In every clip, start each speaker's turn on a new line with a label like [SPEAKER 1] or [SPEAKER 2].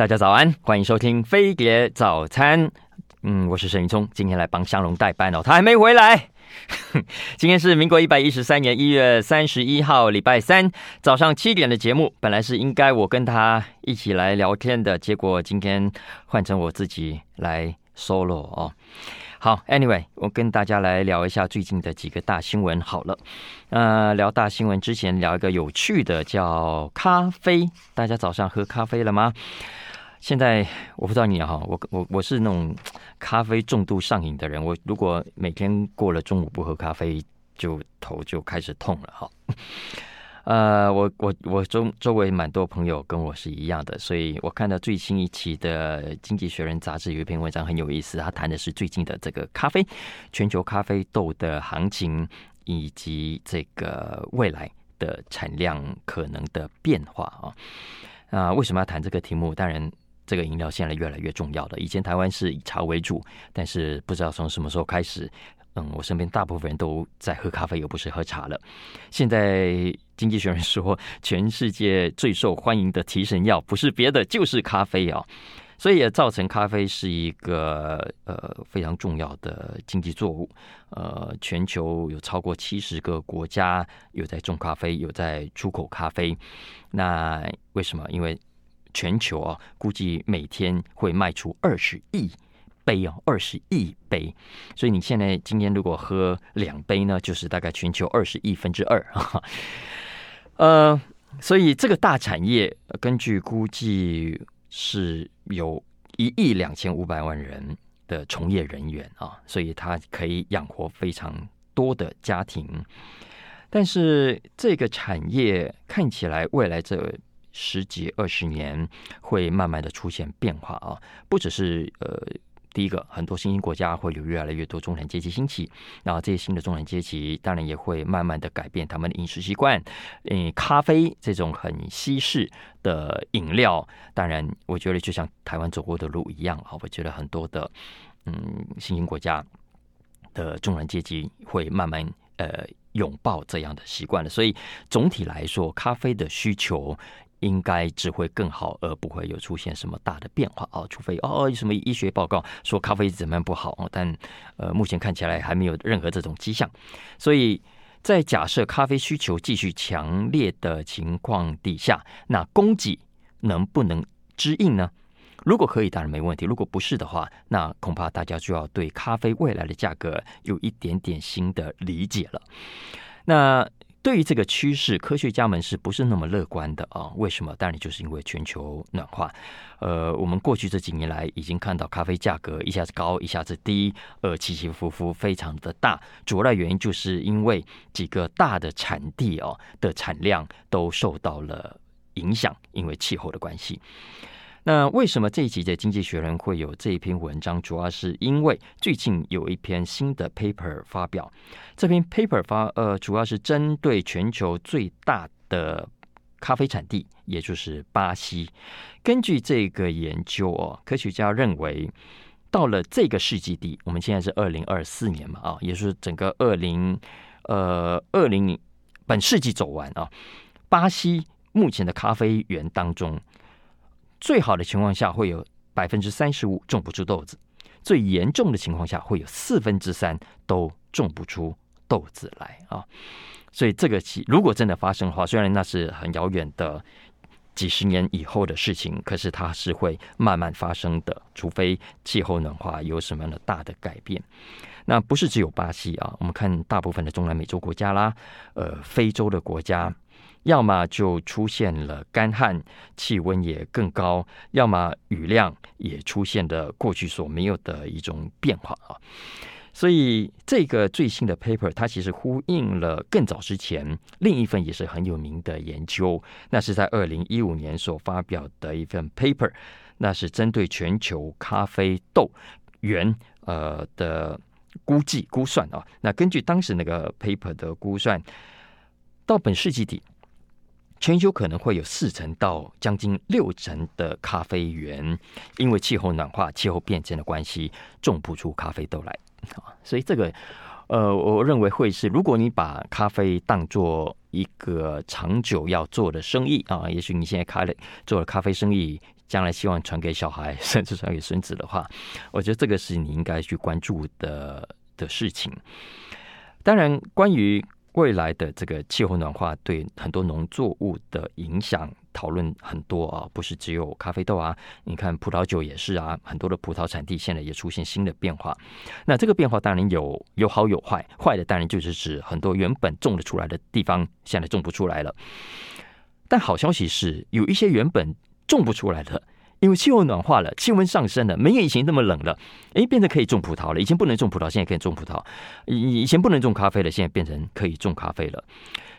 [SPEAKER 1] 大家早安，欢迎收听飞碟早餐。嗯，我是沈云聪，今天来帮香龙代班哦，他还没回来。今天是民国一百一十三年一月三十一号，礼拜三早上七点的节目，本来是应该我跟他一起来聊天的，结果今天换成我自己来 solo 哦。好，Anyway，我跟大家来聊一下最近的几个大新闻。好了，呃，聊大新闻之前，聊一个有趣的，叫咖啡。大家早上喝咖啡了吗？现在我不知道你哈，我我我是那种 咖啡重度上瘾的人。我如果每天过了中午不喝咖啡，就头就开始痛了哈。呃，我我我周周围蛮多朋友跟我是一样的，所以我看到最新一期的《经济学人》杂志有一篇文章很有意思，他谈的是最近的这个咖啡全球咖啡豆的行情，以及这个未来的产量可能的变化啊。啊，为什么要谈这个题目？当然，这个饮料现在越来越重要了。以前台湾是以茶为主，但是不知道从什么时候开始。嗯，我身边大部分人都在喝咖啡，又不是喝茶了。现在《经济学人》说，全世界最受欢迎的提神药不是别的，就是咖啡啊。所以也造成咖啡是一个呃非常重要的经济作物。呃，全球有超过七十个国家有在种咖啡，有在出口咖啡。那为什么？因为全球啊，估计每天会卖出二十亿。杯哦，二十亿杯，所以你现在今天如果喝两杯呢，就是大概全球二十亿分之二。呃，所以这个大产业根据估计是有一亿两千五百万人的从业人员啊，所以它可以养活非常多的家庭。但是这个产业看起来未来这十几二十年会慢慢的出现变化啊，不只是呃。第一个，很多新兴国家会有越来越多中产阶级兴起，然后这些新的中产阶级当然也会慢慢的改变他们的饮食习惯。嗯，咖啡这种很西式的饮料，当然我觉得就像台湾走过的路一样啊，我觉得很多的嗯新兴国家的中产阶级会慢慢呃拥抱这样的习惯了。所以总体来说，咖啡的需求。应该只会更好，而不会有出现什么大的变化哦。除非哦，有什么医学报告说咖啡怎么样不好哦，但呃，目前看起来还没有任何这种迹象。所以在假设咖啡需求继续强烈的情况底下，那供给能不能支应呢？如果可以，当然没问题；如果不是的话，那恐怕大家就要对咖啡未来的价格有一点点新的理解了。那。对于这个趋势，科学家们是不是那么乐观的啊？为什么？当然就是因为全球暖化。呃，我们过去这几年来已经看到咖啡价格一下子高，一下子低，呃，起起伏伏非常的大。主要的原因就是因为几个大的产地哦的产量都受到了影响，因为气候的关系。那为什么这一集的《经济学人》会有这一篇文章？主要是因为最近有一篇新的 paper 发表。这篇 paper 发呃，主要是针对全球最大的咖啡产地，也就是巴西。根据这个研究哦，科学家认为，到了这个世纪底，我们现在是二零二四年嘛啊，也就是整个二零呃二零本世纪走完啊，巴西目前的咖啡园当中。最好的情况下会有百分之三十五种不出豆子，最严重的情况下会有四分之三都种不出豆子来啊！所以这个如果真的发生的话，虽然那是很遥远的几十年以后的事情，可是它是会慢慢发生的，除非气候暖化有什么样的大的改变。那不是只有巴西啊，我们看大部分的中南美洲国家啦，呃，非洲的国家。要么就出现了干旱，气温也更高；要么雨量也出现了过去所没有的一种变化啊。所以这个最新的 paper，它其实呼应了更早之前另一份也是很有名的研究，那是在二零一五年所发表的一份 paper，那是针对全球咖啡豆园呃的估计估算啊。那根据当时那个 paper 的估算，到本世纪底。全球可能会有四成到将近六成的咖啡园，因为气候暖化、气候变迁的关系，种不出咖啡豆来啊。所以这个，呃，我认为会是，如果你把咖啡当做一个长久要做的生意啊，也许你现在开了做了咖啡生意将来希望传给小孩，甚至传给孙子的话，我觉得这个是你应该去关注的的事情。当然，关于未来的这个气候暖化对很多农作物的影响讨论很多啊，不是只有咖啡豆啊，你看葡萄酒也是啊，很多的葡萄产地现在也出现新的变化。那这个变化当然有有好有坏，坏的当然就是指很多原本种得出来的地方现在种不出来了。但好消息是，有一些原本种不出来的。因为气候暖化了，气温上升了，没有以前那么冷了，诶，变得可以种葡萄了。以前不能种葡萄，现在可以种葡萄。以以前不能种咖啡了，现在变成可以种咖啡了。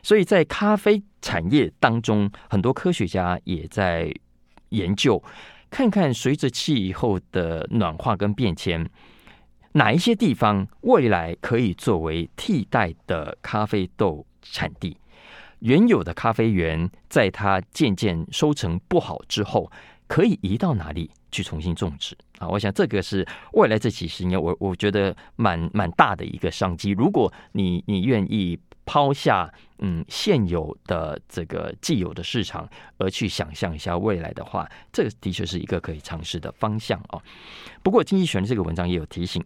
[SPEAKER 1] 所以在咖啡产业当中，很多科学家也在研究，看看随着气候的暖化跟变迁，哪一些地方未来可以作为替代的咖啡豆产地。原有的咖啡园，在它渐渐收成不好之后。可以移到哪里去重新种植啊？我想这个是未来这几十年，我我觉得蛮蛮大的一个商机。如果你你愿意抛下嗯现有的这个既有的市场，而去想象一下未来的话，这个的确是一个可以尝试的方向哦。不过经济学人这个文章也有提醒，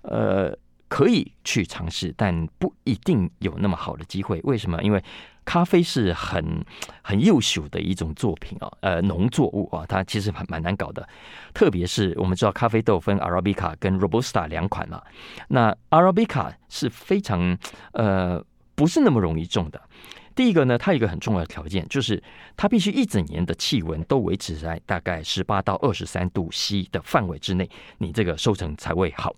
[SPEAKER 1] 呃，可以去尝试，但不一定有那么好的机会。为什么？因为咖啡是很 很优秀的一种作品啊，呃，农作物啊，它其实蛮蛮难搞的。特别是我们知道咖啡豆分 Arabica 跟 Robusta 两款嘛，那 Arabica 是非常 呃不是那么容易种的。第一个呢，它有一个很重要的条件，就是它必须一整年的气温都维持在大概十八到二十三度 C 的范围之内，你这个收成才会好。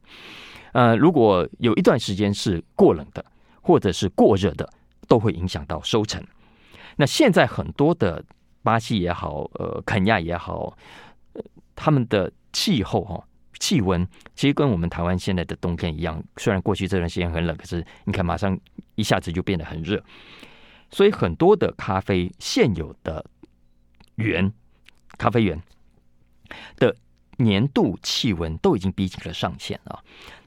[SPEAKER 1] 呃，如果有一段时间是过冷的，或者是过热的。都会影响到收成。那现在很多的巴西也好，呃，肯亚也好，他们的气候哈，气温其实跟我们台湾现在的冬天一样。虽然过去这段时间很冷，可是你看马上一下子就变得很热。所以很多的咖啡现有的园，咖啡园的。年度气温都已经逼近了上限啊，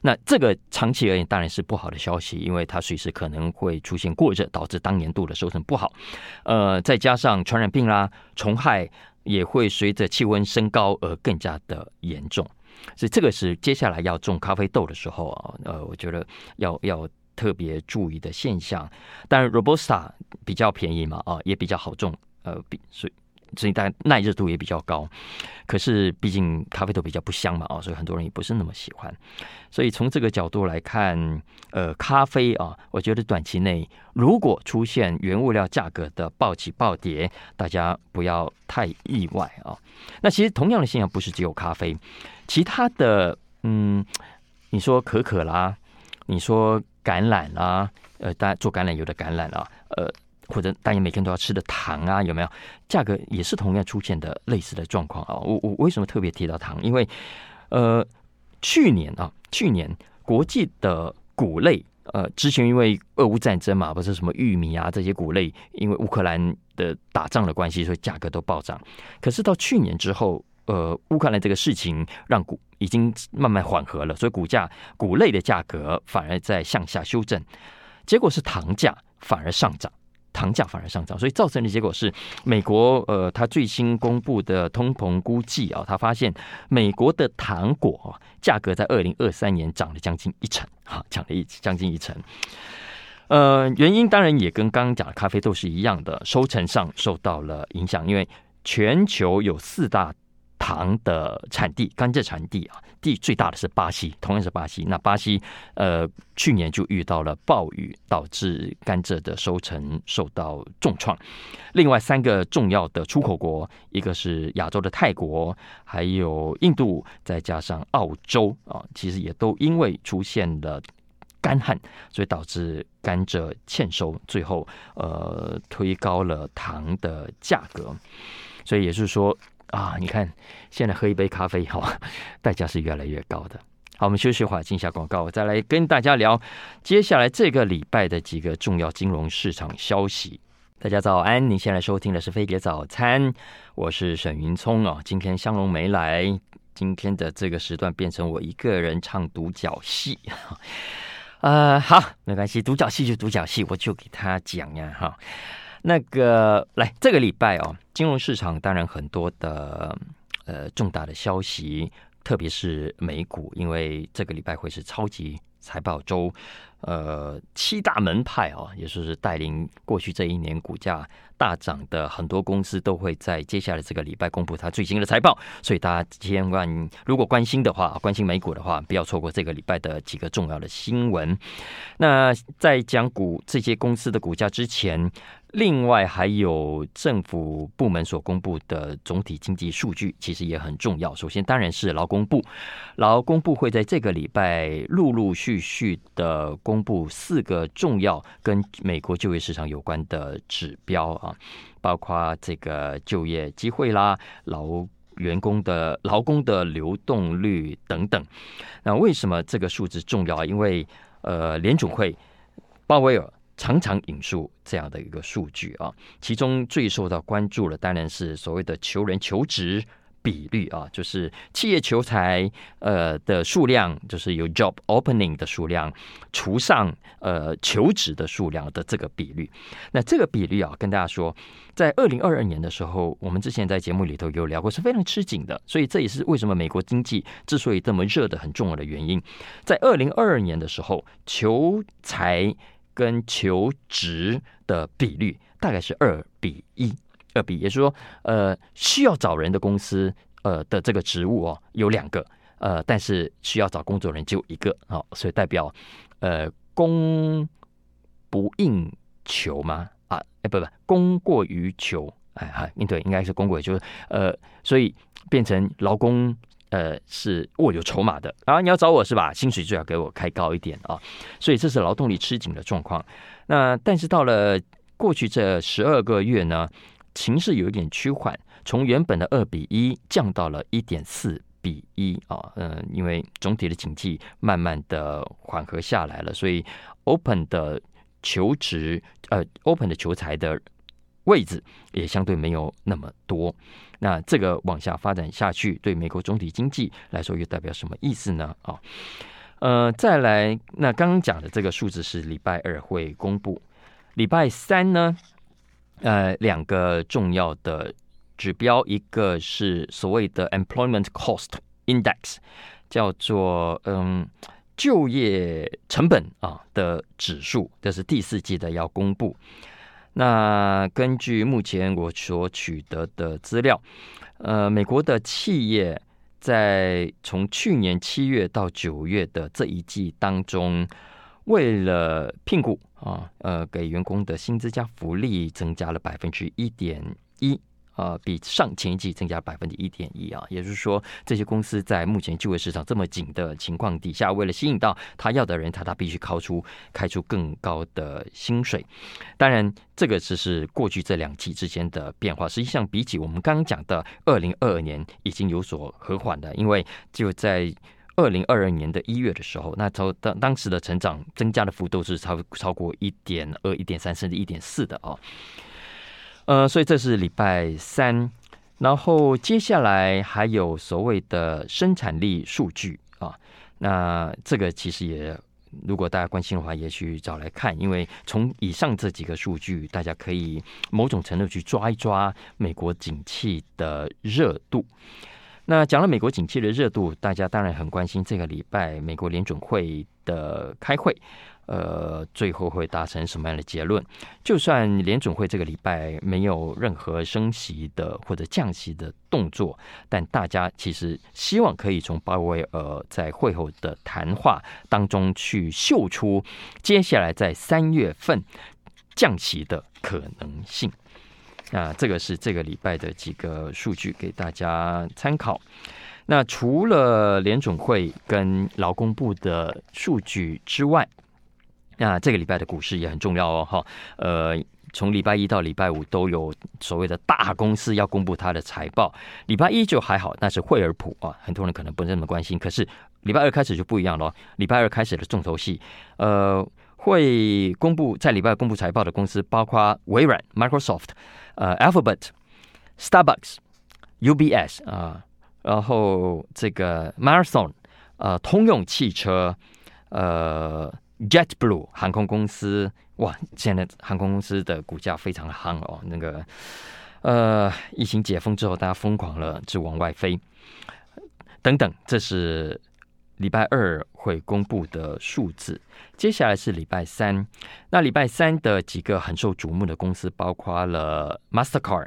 [SPEAKER 1] 那这个长期而言当然是不好的消息，因为它随时可能会出现过热，导致当年度的收成不好。呃，再加上传染病啦、虫害也会随着气温升高而更加的严重，所以这个是接下来要种咖啡豆的时候啊，呃，我觉得要要特别注意的现象。当然，Robusta 比较便宜嘛，啊，也比较好种，呃，比所以。所以，大家耐热度也比较高。可是，毕竟咖啡豆比较不香嘛，啊，所以很多人也不是那么喜欢。所以，从这个角度来看，呃，咖啡啊，我觉得短期内如果出现原物料价格的暴起暴跌，大家不要太意外啊。那其实同样的现象不是只有咖啡，其他的，嗯，你说可可啦，你说橄榄啦，呃，大家做橄榄油的橄榄啊，呃。或者大家每天都要吃的糖啊，有没有？价格也是同样出现的类似的状况啊。我我为什么特别提到糖？因为呃，去年啊，去年国际的谷类呃，之前因为俄乌战争嘛，不是什么玉米啊这些谷类，因为乌克兰的打仗的关系，所以价格都暴涨。可是到去年之后，呃，乌克兰这个事情让谷已经慢慢缓和了，所以谷价谷类的价格反而在向下修正，结果是糖价反而上涨。糖价反而上涨，所以造成的结果是，美国呃，它最新公布的通膨估计啊，他发现美国的糖果价格在二零二三年涨了将近一成，哈，涨了一将近一成。呃，原因当然也跟刚刚讲的咖啡豆是一样的，收成上受到了影响，因为全球有四大。糖的产地，甘蔗产地啊，地最大的是巴西，同样是巴西。那巴西呃，去年就遇到了暴雨，导致甘蔗的收成受到重创。另外三个重要的出口国，一个是亚洲的泰国，还有印度，再加上澳洲啊，其实也都因为出现了干旱，所以导致甘蔗欠收，最后呃推高了糖的价格。所以也就是说。啊，你看，现在喝一杯咖啡哈，代价是越来越高的。好，我们休息会儿，进下广告，我再来跟大家聊接下来这个礼拜的几个重要金融市场消息。大家早安，您现在收听的是飞碟早餐，我是沈云聪啊。今天香龙没来，今天的这个时段变成我一个人唱独角戏。呃，好，没关系，独角戏就独角戏，我就给他讲呀哈。那个来这个礼拜哦，金融市场当然很多的呃重大的消息，特别是美股，因为这个礼拜会是超级财报周。呃，七大门派哦，也就是带领过去这一年股价大涨的很多公司，都会在接下来这个礼拜公布它最新的财报。所以大家千万如果关心的话，关心美股的话，不要错过这个礼拜的几个重要的新闻。那在讲股这些公司的股价之前，另外还有政府部门所公布的总体经济数据，其实也很重要。首先当然是劳工部，劳工部会在这个礼拜陆陆续续的公布四个重要跟美国就业市场有关的指标啊，包括这个就业机会啦、劳员工的劳工的流动率等等。那为什么这个数字重要啊？因为呃，联准会鲍威尔。常常引述这样的一个数据啊，其中最受到关注的当然是所谓的求人求职比率啊，就是企业求才呃的数量，就是有 job opening 的数量除上呃求职的数量的这个比率。那这个比率啊，跟大家说，在二零二二年的时候，我们之前在节目里头有聊过，是非常吃紧的。所以这也是为什么美国经济之所以这么热的很重要的原因。在二零二二年的时候，求才跟求职的比率大概是二比一，二比一，也是说，呃，需要找人的公司，呃的这个职务哦有两个，呃，但是需要找工作人就一个，好，所以代表，呃，供不应求吗？啊，哎，不不，供过于求，哎哈，应对，应该是供过于求，呃，所以变成劳工。呃，是握有筹码的啊！你要找我是吧？薪水最好给我开高一点啊！所以这是劳动力吃紧的状况。那但是到了过去这十二个月呢，情势有一点趋缓，从原本的二比一降到了一点四比一啊。嗯，因为总体的经济慢慢的缓和下来了，所以 open 的求职呃，open 的求才的位置也相对没有那么多。那这个往下发展下去，对美国总体经济来说又代表什么意思呢？啊，呃，再来，那刚刚讲的这个数字是礼拜二会公布，礼拜三呢，呃，两个重要的指标，一个是所谓的 Employment Cost Index，叫做嗯就业成本啊的指数，这是第四季的要公布。那根据目前我所取得的资料，呃，美国的企业在从去年七月到九月的这一季当中，为了聘雇啊，呃，给员工的薪资加福利增加了百分之一点一。呃，比上前一季增加百分之一点一啊，也就是说，这些公司在目前就业市场这么紧的情况底下，为了吸引到他要的人，他他必须开出开出更高的薪水。当然，这个只是过去这两季之间的变化。实际上，比起我们刚刚讲的二零二二年，已经有所和缓了。因为就在二零二二年的一月的时候，那从当当时的成长增加的幅度是超超过一点二、一点三甚至一点四的啊。呃，所以这是礼拜三，然后接下来还有所谓的生产力数据啊，那这个其实也，如果大家关心的话，也许找来看，因为从以上这几个数据，大家可以某种程度去抓一抓美国景气的热度。那讲了美国景气的热度，大家当然很关心这个礼拜美国联准会的开会。呃，最后会达成什么样的结论？就算联准会这个礼拜没有任何升息的或者降息的动作，但大家其实希望可以从鲍威尔在会后的谈话当中去嗅出接下来在三月份降息的可能性。那这个是这个礼拜的几个数据给大家参考。那除了联准会跟劳工部的数据之外，那这个礼拜的股市也很重要哦，哈，呃，从礼拜一到礼拜五都有所谓的大公司要公布它的财报。礼拜一就还好，那是惠而浦啊，很多人可能不那么关心。可是礼拜二开始就不一样了，礼拜二开始的重头戏，呃，会公布在礼拜公布财报的公司包括微软 （Microsoft）、呃，Alphabet、Starbucks、UBS 啊，然后这个 Marathon，呃，通用汽车，呃。JetBlue 航空公司哇，现在航空公司的股价非常的夯哦。那个呃，疫情解封之后，大家疯狂了，就往外飞，等等，这是礼拜二会公布的数字。接下来是礼拜三，那礼拜三的几个很受瞩目的公司，包括了 Mastercard，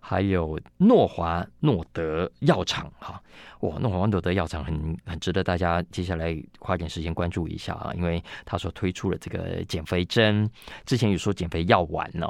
[SPEAKER 1] 还有诺华诺德药厂。哈，哇，诺华诺德药厂很很值得大家接下来花点时间关注一下啊，因为他所推出了这个减肥针，之前有说减肥药丸呢。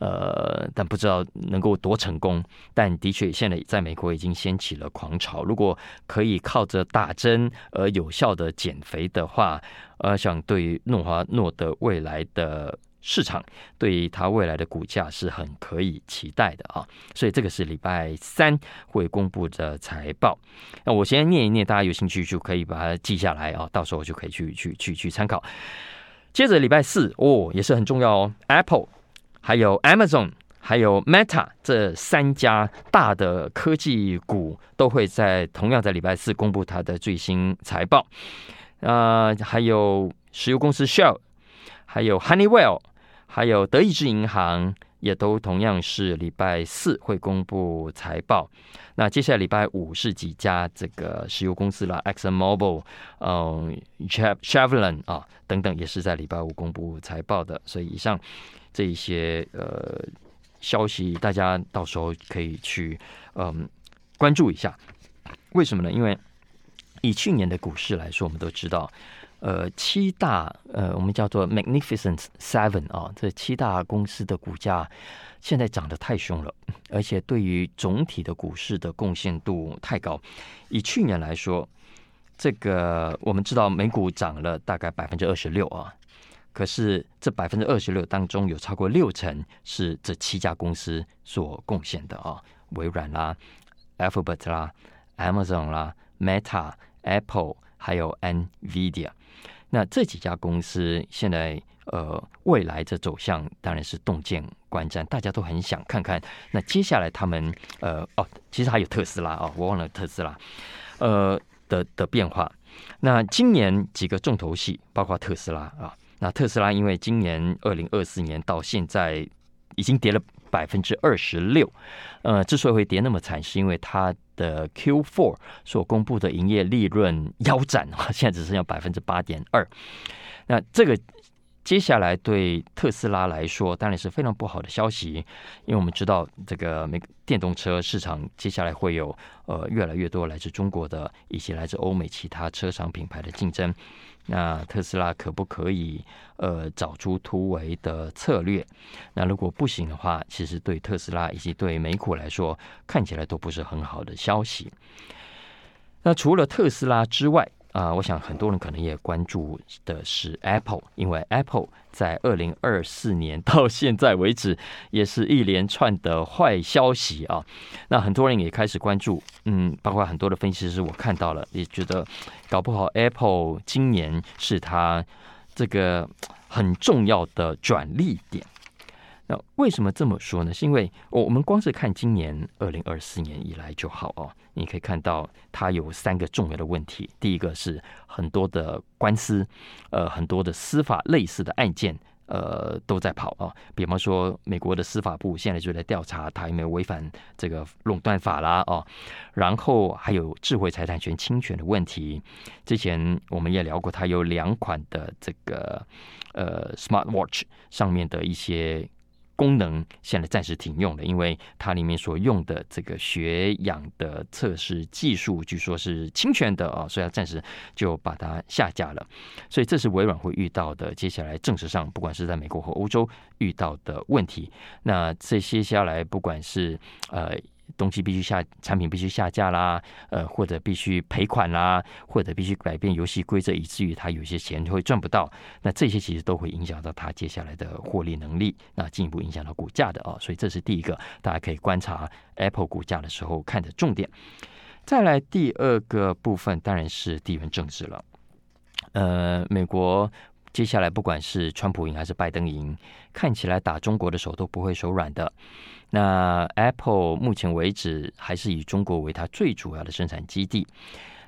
[SPEAKER 1] 呃，但不知道能够多成功。但的确，现在在美国已经掀起了狂潮。如果可以靠着打针而有效的减肥的话，呃，想对诺华诺德未来的市场，对于它未来的股价是很可以期待的啊。所以这个是礼拜三会公布的财报。那我先念一念，大家有兴趣就可以把它记下来啊，到时候就可以去去去去参考。接着礼拜四哦，也是很重要哦，Apple。还有 Amazon，还有 Meta 这三家大的科技股都会在同样在礼拜四公布它的最新财报。呃，还有石油公司 Shell，还有 Honeywell，还有德意志银行也都同样是礼拜四会公布财报。那接下来礼拜五是几家这个石油公司了，Exxon Mobil，嗯，Chevron 啊等等，也是在礼拜五公布财报的。所以以上。这一些呃消息，大家到时候可以去嗯关注一下。为什么呢？因为以去年的股市来说，我们都知道，呃，七大呃我们叫做 Magnificent Seven 啊，这七大公司的股价现在涨得太凶了，而且对于总体的股市的贡献度太高。以去年来说，这个我们知道美股涨了大概百分之二十六啊。可是这百分之二十六当中，有超过六成是这七家公司所贡献的啊，微软啦、Alphabet 啦、Amazon 啦、Meta、Apple，还有 NVIDIA。那这几家公司现在呃未来的走向当然是动见观瞻，大家都很想看看。那接下来他们呃哦，其实还有特斯拉啊、哦，我忘了特斯拉呃的的变化。那今年几个重头戏包括特斯拉啊。那特斯拉因为今年二零二四年到现在已经跌了百分之二十六，呃，之所以会跌那么惨，是因为它的 Q4 所公布的营业利润腰斩啊，现在只剩下百分之八点二。那这个接下来对特斯拉来说当然是非常不好的消息，因为我们知道这个美电动车市场接下来会有呃越来越多来自中国的以及来自欧美其他车厂品牌的竞争。那特斯拉可不可以呃找出突围的策略？那如果不行的话，其实对特斯拉以及对美股来说，看起来都不是很好的消息。那除了特斯拉之外，啊，我想很多人可能也关注的是 Apple，因为 Apple 在二零二四年到现在为止，也是一连串的坏消息啊。那很多人也开始关注，嗯，包括很多的分析师，我看到了，也觉得搞不好 Apple 今年是它这个很重要的转利点。那为什么这么说呢？是因为我我们光是看今年二零二四年以来就好哦，你可以看到它有三个重要的问题。第一个是很多的官司，呃，很多的司法类似的案件，呃，都在跑啊。比方说，美国的司法部现在就在调查它有没有违反这个垄断法啦，哦。然后还有智慧财产权侵权的问题。之前我们也聊过，它有两款的这个呃 Smart Watch 上面的一些。功能现在暂时停用了，因为它里面所用的这个血氧的测试技术，据说是侵权的啊，所以要暂时就把它下架了。所以这是微软会遇到的，接下来政治上，不管是在美国和欧洲遇到的问题。那这些下来，不管是呃。东西必须下，产品必须下架啦，呃，或者必须赔款啦，或者必须改变游戏规则，以至于他有些钱会赚不到。那这些其实都会影响到他接下来的获利能力，那进一步影响到股价的啊。所以这是第一个，大家可以观察 Apple 股价的时候看的重点。再来第二个部分，当然是地缘政治了。呃，美国接下来不管是川普赢还是拜登赢，看起来打中国的手都不会手软的。那 Apple 目前为止还是以中国为它最主要的生产基地。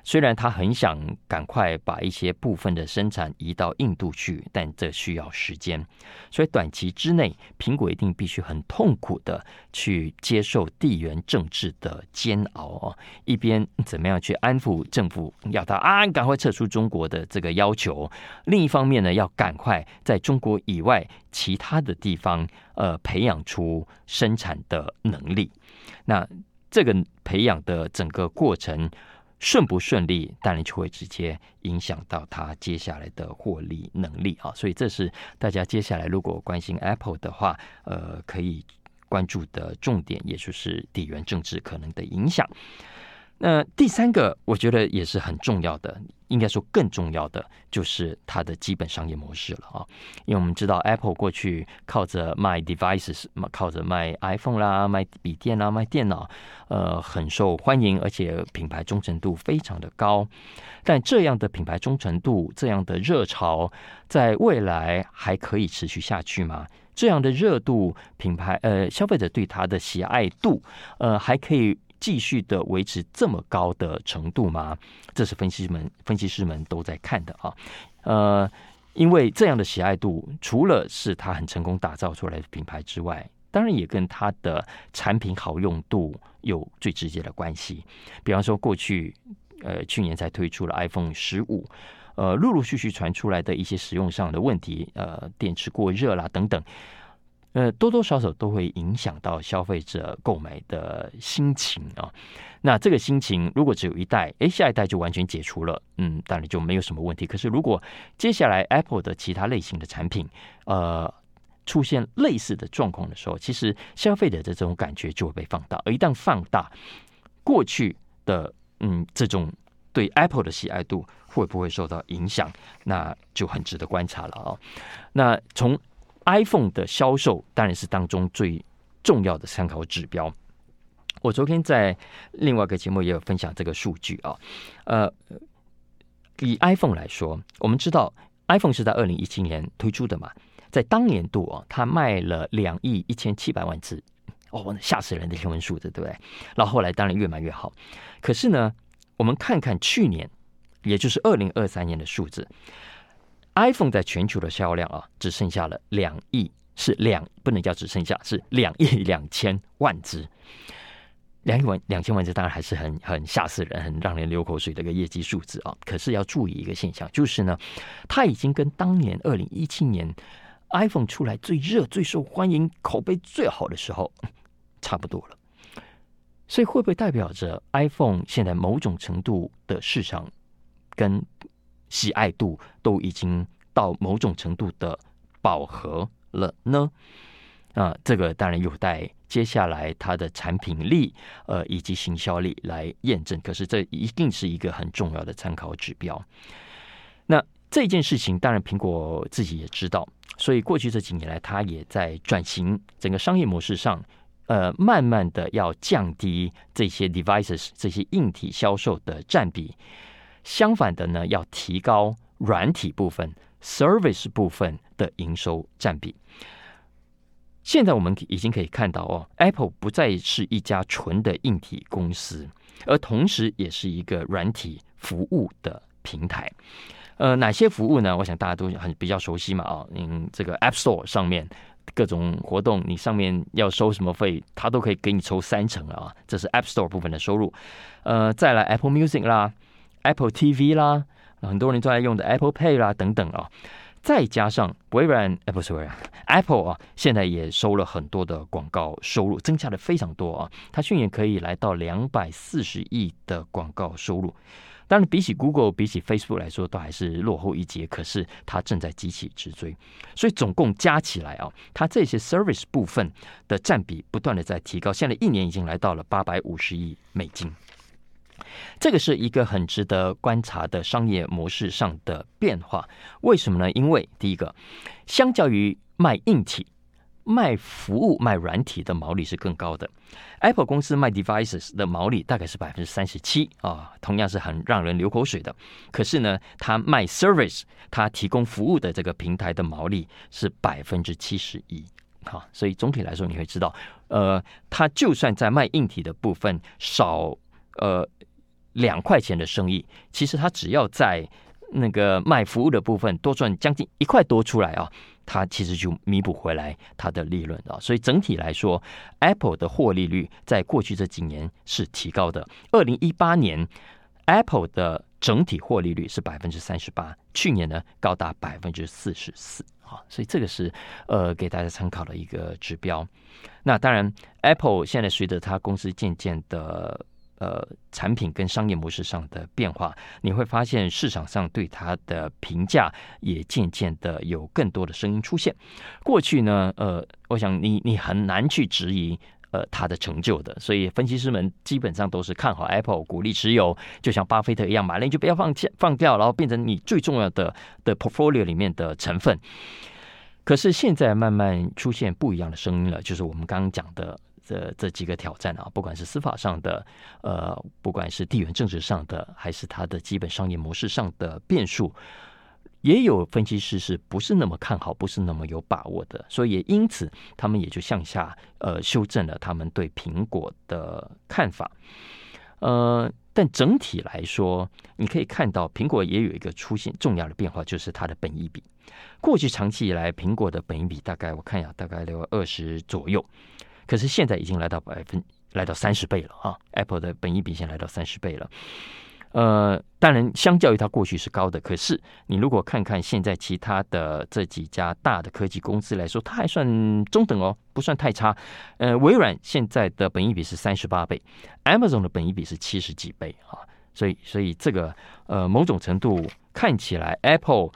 [SPEAKER 1] 虽然他很想赶快把一些部分的生产移到印度去，但这需要时间，所以短期之内，苹果一定必须很痛苦的去接受地缘政治的煎熬哦。一边怎么样去安抚政府，要他啊赶快撤出中国的这个要求；另一方面呢，要赶快在中国以外其他的地方呃培养出生产的能力。那这个培养的整个过程。顺不顺利，当然就会直接影响到它接下来的获利能力啊，所以这是大家接下来如果关心 Apple 的话，呃，可以关注的重点，也就是地缘政治可能的影响。那第三个，我觉得也是很重要的。应该说更重要的就是它的基本商业模式了啊，因为我们知道 Apple 过去靠着卖 devices，靠着卖 iPhone 啦、卖笔电啦、卖电脑，呃，很受欢迎，而且品牌忠诚度非常的高。但这样的品牌忠诚度，这样的热潮，在未来还可以持续下去吗？这样的热度，品牌呃，消费者对它的喜爱度，呃，还可以。继续的维持这么高的程度吗？这是分析师们分析师们都在看的啊。呃，因为这样的喜爱度，除了是他很成功打造出来的品牌之外，当然也跟他的产品好用度有最直接的关系。比方说，过去呃去年才推出了 iPhone 十五，呃，陆陆续续传出来的一些使用上的问题，呃，电池过热啦等等。呃，多多少少都会影响到消费者购买的心情啊。那这个心情如果只有一代，诶，下一代就完全解除了，嗯，当然就没有什么问题。可是如果接下来 Apple 的其他类型的产品，呃，出现类似的状况的时候，其实消费者的这种感觉就会被放大。而一旦放大，过去的嗯这种对 Apple 的喜爱度会不会受到影响，那就很值得观察了啊。那从 iPhone 的销售当然是当中最重要的参考指标。我昨天在另外一个节目也有分享这个数据啊。呃，以 iPhone 来说，我们知道 iPhone 是在二零一七年推出的嘛，在当年度啊，它卖了两亿一千七百万只，哦，吓死人的天文数字，对不对？然后后来当然越卖越好。可是呢，我们看看去年，也就是二零二三年的数字。iPhone 在全球的销量啊，只剩下了两亿，是两不能叫只剩下，是两亿两千万只。两亿万两千万只，当然还是很很吓死人、很让人流口水的一个业绩数字啊。可是要注意一个现象，就是呢，它已经跟当年二零一七年 iPhone 出来最热、最受欢迎、口碑最好的时候差不多了。所以会不会代表着 iPhone 现在某种程度的市场跟喜爱度都已经到某种程度的饱和了呢？啊，这个当然有待接下来它的产品力，呃，以及行销力来验证。可是这一定是一个很重要的参考指标。那这件事情，当然苹果自己也知道，所以过去这几年来，它也在转型整个商业模式上，呃，慢慢的要降低这些 devices 这些硬体销售的占比。相反的呢，要提高软体部分、service 部分的营收占比。现在我们已经可以看到哦，Apple 不再是一家纯的硬体公司，而同时也是一个软体服务的平台。呃，哪些服务呢？我想大家都很比较熟悉嘛，啊，嗯，这个 App Store 上面各种活动，你上面要收什么费，它都可以给你抽三成啊，这是 App Store 部分的收入。呃，再来 Apple Music 啦。Apple TV 啦，很多人都在用的 Apple Pay 啦等等啊，再加上微软 Apple 是微软 Apple 啊，现在也收了很多的广告收入，增加的非常多啊，它去年可以来到两百四十亿的广告收入。当然，比起 Google、比起 Facebook 来说，都还是落后一截，可是它正在急起直追，所以总共加起来啊，它这些 Service 部分的占比不断的在提高，现在一年已经来到了八百五十亿美金。这个是一个很值得观察的商业模式上的变化。为什么呢？因为第一个，相较于卖硬体、卖服务、卖软体的毛利是更高的。Apple 公司卖 devices 的毛利大概是百分之三十七啊，同样是很让人流口水的。可是呢，它卖 service，它提供服务的这个平台的毛利是百分之七十一。好，所以总体来说，你会知道，呃，它就算在卖硬体的部分少，呃。两块钱的生意，其实他只要在那个卖服务的部分多赚将近一块多出来啊，他其实就弥补回来他的利润啊。所以整体来说，Apple 的获利率在过去这几年是提高的。二零一八年，Apple 的整体获利率是百分之三十八，去年呢高达百分之四十四啊。所以这个是呃给大家参考的一个指标。那当然，Apple 现在随着它公司渐渐的。呃，产品跟商业模式上的变化，你会发现市场上对它的评价也渐渐的有更多的声音出现。过去呢，呃，我想你你很难去质疑呃它的成就的，所以分析师们基本上都是看好 Apple，鼓励持有，就像巴菲特一样，买了你就不要放弃放掉，然后变成你最重要的的 portfolio 里面的成分。可是现在慢慢出现不一样的声音了，就是我们刚刚讲的。这这几个挑战啊，不管是司法上的，呃，不管是地缘政治上的，还是它的基本商业模式上的变数，也有分析师是不是那么看好，不是那么有把握的，所以也因此他们也就向下呃修正了他们对苹果的看法。呃，但整体来说，你可以看到苹果也有一个出现重要的变化，就是它的本益比。过去长期以来，苹果的本益比大概我看一下，大概有二十左右。可是现在已经来到百分，来到三十倍了啊！Apple 的本益比现在来到三十倍了。呃，当然，相较于它过去是高的，可是你如果看看现在其他的这几家大的科技公司来说，它还算中等哦，不算太差。呃，微软现在的本益比是三十八倍，Amazon 的本益比是七十几倍啊，所以，所以这个呃，某种程度看起来 Apple。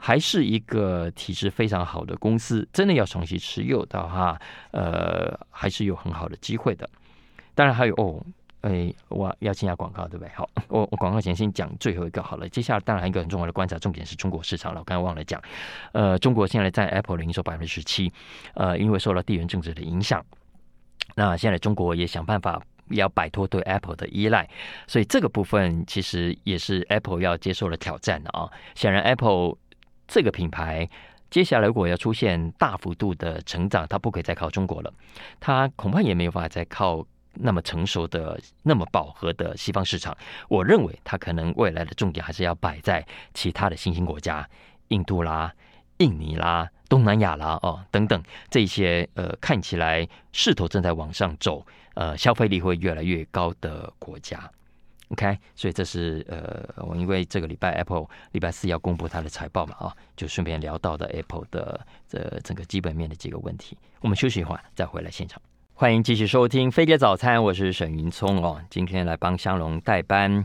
[SPEAKER 1] 还是一个体质非常好的公司，真的要长期持有的话，呃，还是有很好的机会的。当然还有哦，哎，我要进下广告，对不对？好，我我广告前先讲最后一个好了。接下来当然一个很重要的观察，重点是中国市场了。我刚才忘了讲，呃，中国现在在 Apple 的营收百分之十七，呃，因为受到地缘政治的影响，那现在中国也想办法要摆脱对 Apple 的依赖，所以这个部分其实也是 Apple 要接受的挑战的啊。显然 Apple。这个品牌接下来如果要出现大幅度的成长，它不可以再靠中国了，它恐怕也没有办法再靠那么成熟的、那么饱和的西方市场。我认为它可能未来的重点还是要摆在其他的新兴国家，印度啦、印尼啦、东南亚啦哦等等这些呃看起来势头正在往上走，呃消费力会越来越高的国家。OK，所以这是呃，我因为这个礼拜 Apple 礼拜四要公布它的财报嘛，啊，就顺便聊到的 Apple 的这整个基本面的几个问题。我们休息一会儿，再回来现场。欢迎继续收听《飞碟早餐》，我是沈云聪哦，今天来帮香龙代班。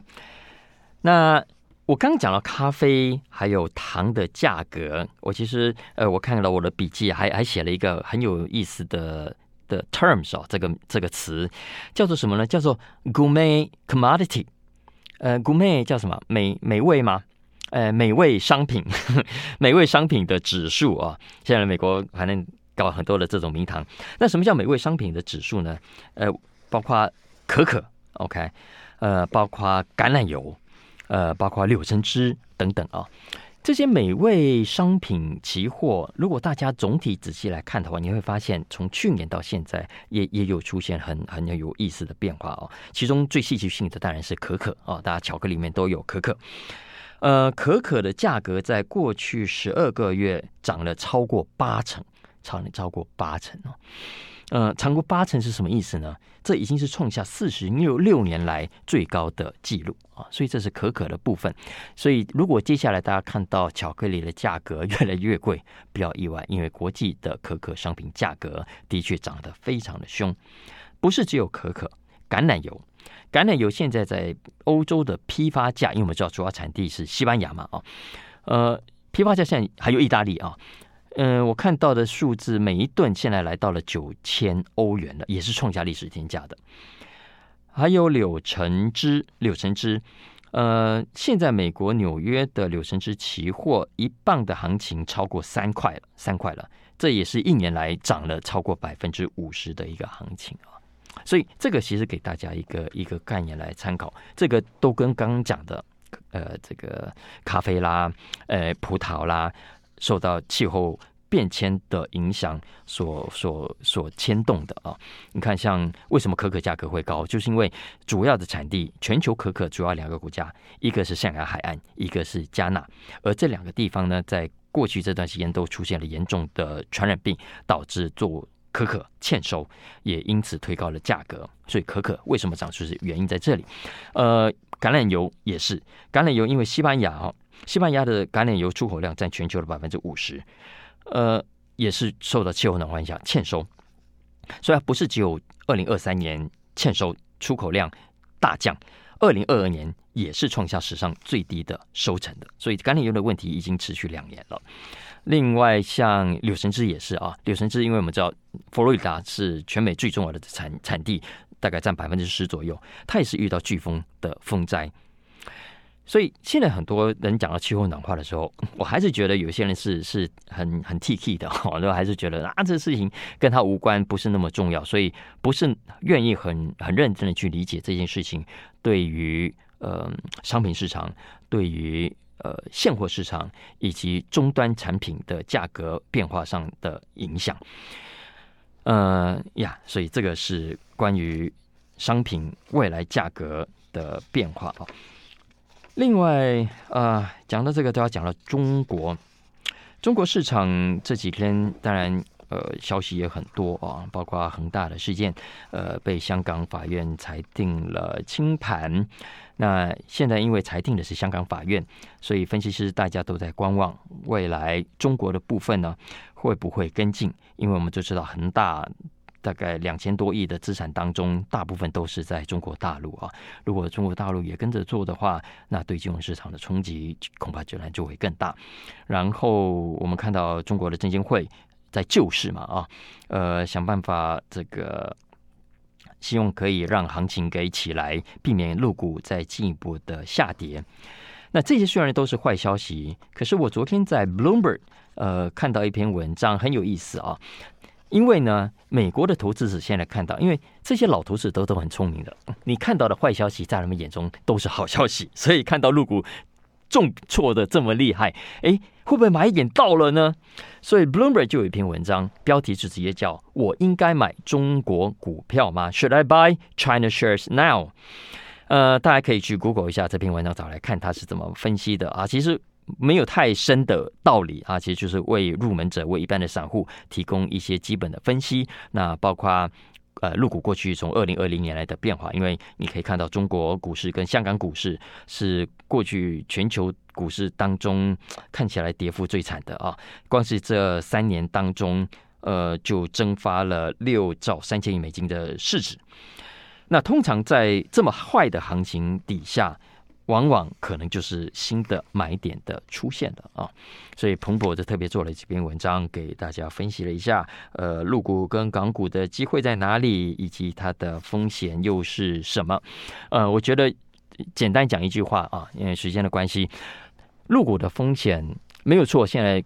[SPEAKER 1] 那我刚讲到咖啡还有糖的价格，我其实呃，我看了我的笔记，还还写了一个很有意思的的 terms 哦，这个这个词叫做什么呢？叫做 Gourmet Commodity。呃 gom 叫什么？美美味吗？呃，美味商品，美味商品的指数啊。现在美国反正搞很多的这种名堂。那什么叫美味商品的指数呢？呃，包括可可，OK，呃，包括橄榄油，呃，包括柳橙汁等等啊。这些美味商品期货，如果大家总体仔细来看的话，你会发现从去年到现在也也有出现很很有意思的变化哦。其中最戏剧性的当然是可可哦，大家巧克力里面都有可可。呃，可可的价格在过去十二个月涨了超过八成，超了超过八成哦。呃，超过八成是什么意思呢？这已经是创下四十六六年来最高的记录啊！所以这是可可的部分。所以如果接下来大家看到巧克力的价格 越来越贵，不要意外，因为国际的可可商品价格的确涨得非常的凶。不是只有可可，橄榄油，橄榄油现在在欧洲的批发价，因为我们知道主要产地是西班牙嘛啊，呃，批发价现在还有意大利啊。嗯、我看到的数字，每一吨现在来到了九千欧元了，也是创下历史天价的。还有柳橙汁，柳橙汁，呃，现在美国纽约的柳橙汁期货一磅的行情超过三块了，三块了，这也是一年来涨了超过百分之五十的一个行情啊。所以这个其实给大家一个一个概念来参考，这个都跟刚刚讲的，呃，这个咖啡啦，呃，葡萄啦。受到气候变迁的影响所所所牵动的啊。你看，像为什么可可价格会高，就是因为主要的产地全球可可主要两个国家，一个是象牙海岸，一个是加纳，而这两个地方呢，在过去这段时间都出现了严重的传染病，导致做可可欠收，也因此推高了价格。所以可可为什么涨，就是原因在这里。呃，橄榄油也是，橄榄油因为西班牙哦，西班牙的橄榄油出口量占全球的百分之五十，呃，也是受到气候暖化影响欠收。所以不是只有二零二三年欠收出口量大降，二零二二年也是创下史上最低的收成的。所以橄榄油的问题已经持续两年了。另外，像柳橙汁也是啊，柳橙汁，因为我们知道佛罗里达是全美最重要的产产地，大概占百分之十左右，它也是遇到飓风的风灾。所以现在很多人讲到气候暖化的时候，我还是觉得有些人是是很很 T K 的哈，都还是觉得啊，这事情跟他无关，不是那么重要，所以不是愿意很很认真的去理解这件事情对于呃商品市场对于。呃，现货市场以及终端产品的价格变化上的影响，呃呀，所以这个是关于商品未来价格的变化啊。另外，呃，讲到这个都要讲到中国，中国市场这几天当然呃消息也很多啊，包括恒大的事件，呃，被香港法院裁定了清盘。那现在因为裁定的是香港法院，所以分析师大家都在观望未来中国的部分呢会不会跟进？因为我们就知道恒大大概两千多亿的资产当中，大部分都是在中国大陆啊。如果中国大陆也跟着做的话，那对金融市场的冲击恐怕就然就会更大。然后我们看到中国的证监会在救市嘛啊，呃，想办法这个。希望可以让行情给起来，避免陆股再进一步的下跌。那这些虽然都是坏消息，可是我昨天在 Bloomberg 呃看到一篇文章很有意思啊。因为呢，美国的投资者现在看到，因为这些老投资都都很聪明的，你看到的坏消息在他们眼中都是好消息，所以看到陆股重挫的这么厉害，哎。会不会买一点到了呢？所以 Bloomberg 就有一篇文章，标题就直接叫“我应该买中国股票吗？”Should I buy China shares now？呃，大家可以去 Google 一下这篇文章，找来看他是怎么分析的啊。其实没有太深的道理啊，其实就是为入门者、为一般的散户提供一些基本的分析。那包括。呃，入股过去从二零二零年来的变化，因为你可以看到中国股市跟香港股市是过去全球股市当中看起来跌幅最惨的啊。光是这三年当中，呃，就蒸发了六兆三千亿美金的市值。那通常在这么坏的行情底下，往往可能就是新的买点的出现的啊，所以彭博就特别做了几篇文章给大家分析了一下，呃，入股跟港股的机会在哪里，以及它的风险又是什么？呃，我觉得简单讲一句话啊，因为时间的关系，入股的风险没有错，现在。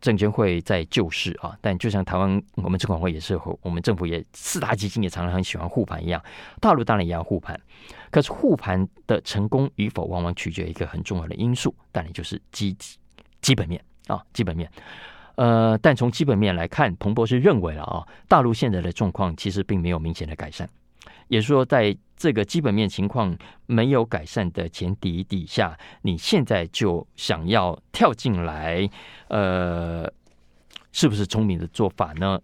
[SPEAKER 1] 证监会在救市啊，但就像台湾我们证管会也是，我们政府也四大基金也常常很喜欢护盘一样，大陆当然也要护盘，可是护盘的成功与否，往往取决于一个很重要的因素，当然就是基基本面啊，基本面。呃，但从基本面来看，彭博是认为了啊，大陆现在的状况其实并没有明显的改善。也说，在这个基本面情况没有改善的前提底下，你现在就想要跳进来，呃，是不是聪明的做法呢？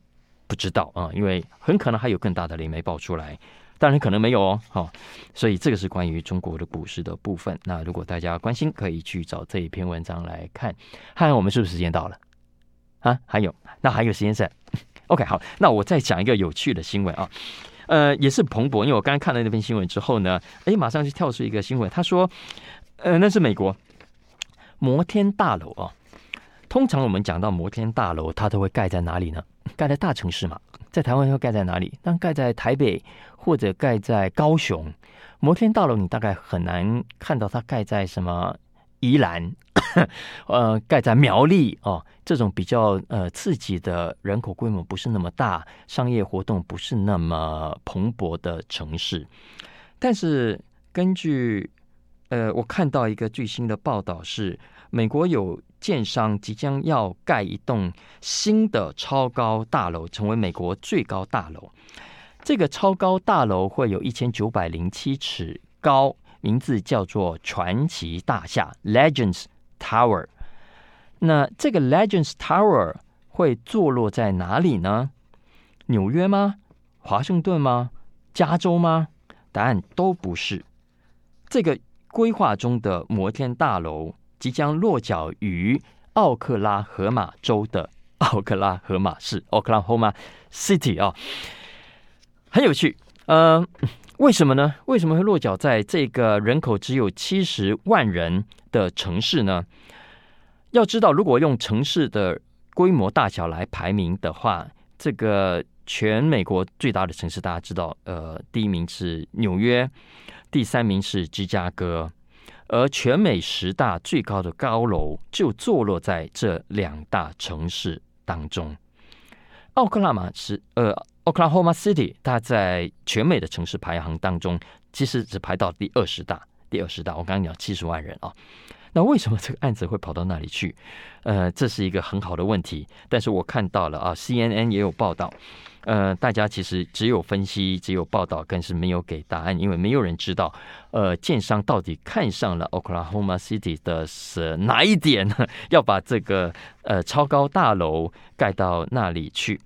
[SPEAKER 1] 不知道啊，因为很可能还有更大的雷没爆出来，当然可能没有哦。好，所以这个是关于中国的股市的部分。那如果大家关心，可以去找这一篇文章来看。看我们是不是时间到了啊？还有，那还有时间在。OK，好，那我再讲一个有趣的新闻啊。呃，也是蓬勃，因为我刚刚看了那篇新闻之后呢，哎，马上就跳出一个新闻，他说，呃，那是美国摩天大楼啊。通常我们讲到摩天大楼，它都会盖在哪里呢？盖在大城市嘛，在台湾会盖在哪里？但盖在台北或者盖在高雄，摩天大楼你大概很难看到它盖在什么宜兰。呃，盖在苗栗哦，这种比较呃刺激的人口规模不是那么大，商业活动不是那么蓬勃的城市。但是根据呃，我看到一个最新的报道是，美国有建商即将要盖一栋新的超高大楼，成为美国最高大楼。这个超高大楼会有一千九百零七尺高，名字叫做传奇大厦 （Legends Tower）。那这个 Legends Tower 会坐落在哪里呢？纽约吗？华盛顿吗？加州吗？答案都不是。这个规划中的摩天大楼即将落脚于奥克拉荷马州的 奥克拉荷马市 （Oklahoma City） 啊。很有趣，呃，为什么呢？为什么会落脚在这个人口只有七十万人的城市呢？要知道，如果用城市的规模大小来排名的话，这个全美国最大的城市，大家知道，呃，第一名是纽约，第三名是芝加哥，而全美十大最高的高楼就坐落在这两大城市当中。奥克拉玛是呃。Oklahoma City，它在全美的城市排行当中，其实只排到第二十大。第二十大，我刚刚讲七十万人啊，那为什么这个案子会跑到那里去？呃，这是一个很好的问题。但是我看到了啊，CNN 也有报道。呃，大家其实只有分析，只有报道，更是没有给答案，因为没有人知道，呃，建商到底看上了 Oklahoma City 的是哪一点呢？要把这个呃超高大楼盖到那里去。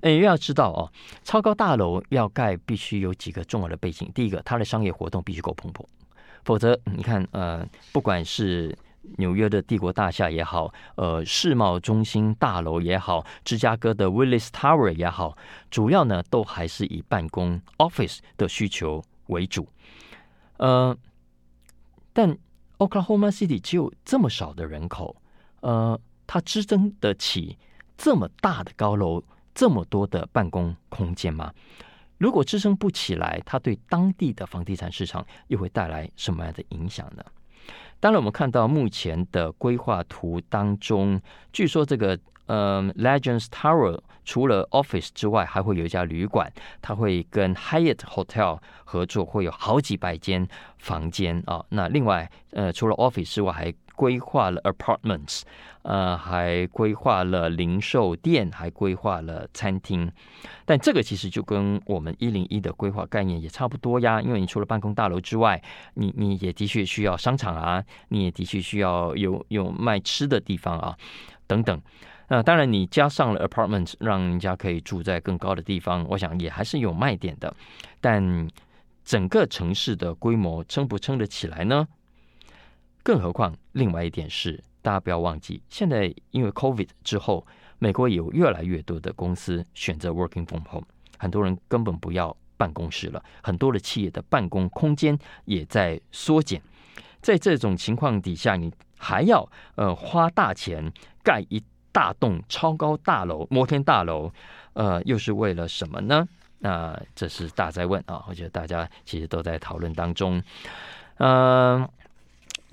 [SPEAKER 1] 哎，要知道哦，超高大楼要盖，必须有几个重要的背景。第一个，它的商业活动必须够蓬勃，否则你看，呃，不管是纽约的帝国大厦也好，呃，世贸中心大楼也好，芝加哥的 Willis Tower 也好，主要呢都还是以办公 office 的需求为主。呃，但 Oklahoma City 只有这么少的人口，呃，它支撑得起这么大的高楼？这么多的办公空间吗？如果支撑不起来，它对当地的房地产市场又会带来什么样的影响呢？当然，我们看到目前的规划图当中，据说这个呃 Legends Tower 除了 office 之外，还会有一家旅馆，它会跟 Hyatt Hotel 合作，会有好几百间房间啊。那另外，呃，除了 office 之外，还规划了 apartments，呃，还规划了零售店，还规划了餐厅。但这个其实就跟我们一零一的规划概念也差不多呀。因为你除了办公大楼之外，你你也的确需要商场啊，你也的确需要有有卖吃的地方啊，等等。那、当然，你加上了 apartments，让人家可以住在更高的地方，我想也还是有卖点的。但整个城市的规模撑不撑得起来呢？更何况，另外一点是，大家不要忘记，现在因为 COVID 之后，美国有越来越多的公司选择 working from home，很多人根本不要办公室了，很多的企业的办公空间也在缩减。在这种情况底下，你还要呃花大钱盖一大栋超高大楼、摩天大楼，呃，又是为了什么呢？那、呃、这是大哉问啊！我觉得大家其实都在讨论当中，嗯、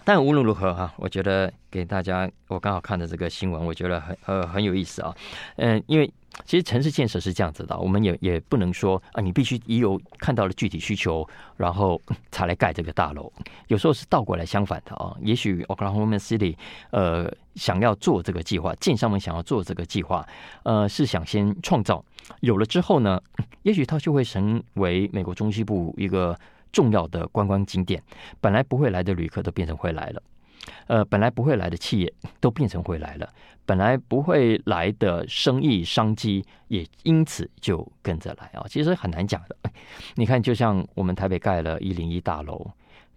[SPEAKER 1] 但无论如何哈，我觉得给大家，我刚好看的这个新闻，我觉得很呃很有意思啊。嗯，因为其实城市建设是这样子的，我们也也不能说啊，你必须已有看到了具体需求，然后 才来盖这个大楼。有时候是倒过来相反的啊。也许 Oklahoma City 呃想要做这个计划，建商们想要做这个计划，呃是想先创造，有了之后呢，也许它就会成为美国中西部一个。重要的观光景点，本来不会来的旅客都变成会来了，呃，本来不会来的企业都变成会来了，本来不会来的生意商机也因此就跟着来啊。其实很难讲的，你看，就像我们台北盖了一零一大楼，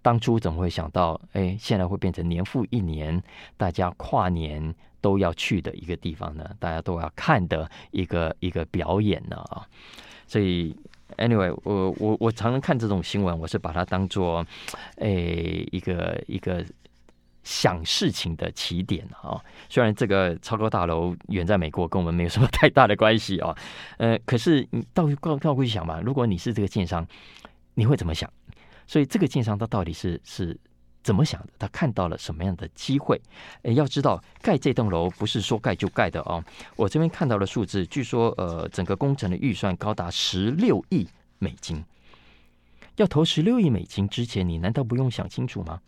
[SPEAKER 1] 当初怎么会想到，哎，现在会变成年复一年，大家跨年都要去的一个地方呢？大家都要看的一个一个表演呢？啊，所以。Anyway，我我我常常看这种新闻，我是把它当做，诶一个一个想事情的起点啊。虽然这个超高大楼远在美国，跟我们没有什么太大的关系啊。呃，可是你倒倒倒过去想嘛，如果你是这个建商，你会怎么想？所以这个建商他到底是是？怎么想的？他看到了什么样的机会？诶，要知道盖这栋楼不是说盖就盖的哦。我这边看到了数字，据说呃，整个工程的预算高达十六亿美金。要投十六亿美金之前，你难道不用想清楚吗？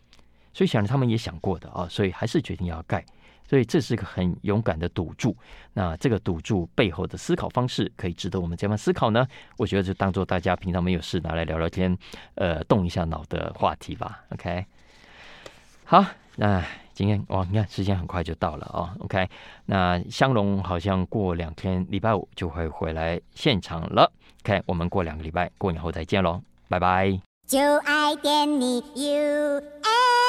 [SPEAKER 1] 所以想着他们也想过的啊，所以还是决定要盖。所以这是个很勇敢的赌注。那这个赌注背后的思考方式，可以值得我们这样思考呢？我觉得就当做大家平常没有事拿来聊聊天，呃，动一下脑的话题吧。OK，好，那今天哇，你看时间很快就到了哦。OK，那香龙好像过两天礼拜五就会回来现场了。OK，我们过两个礼拜过年后再见喽，拜拜。就爱点你 UFO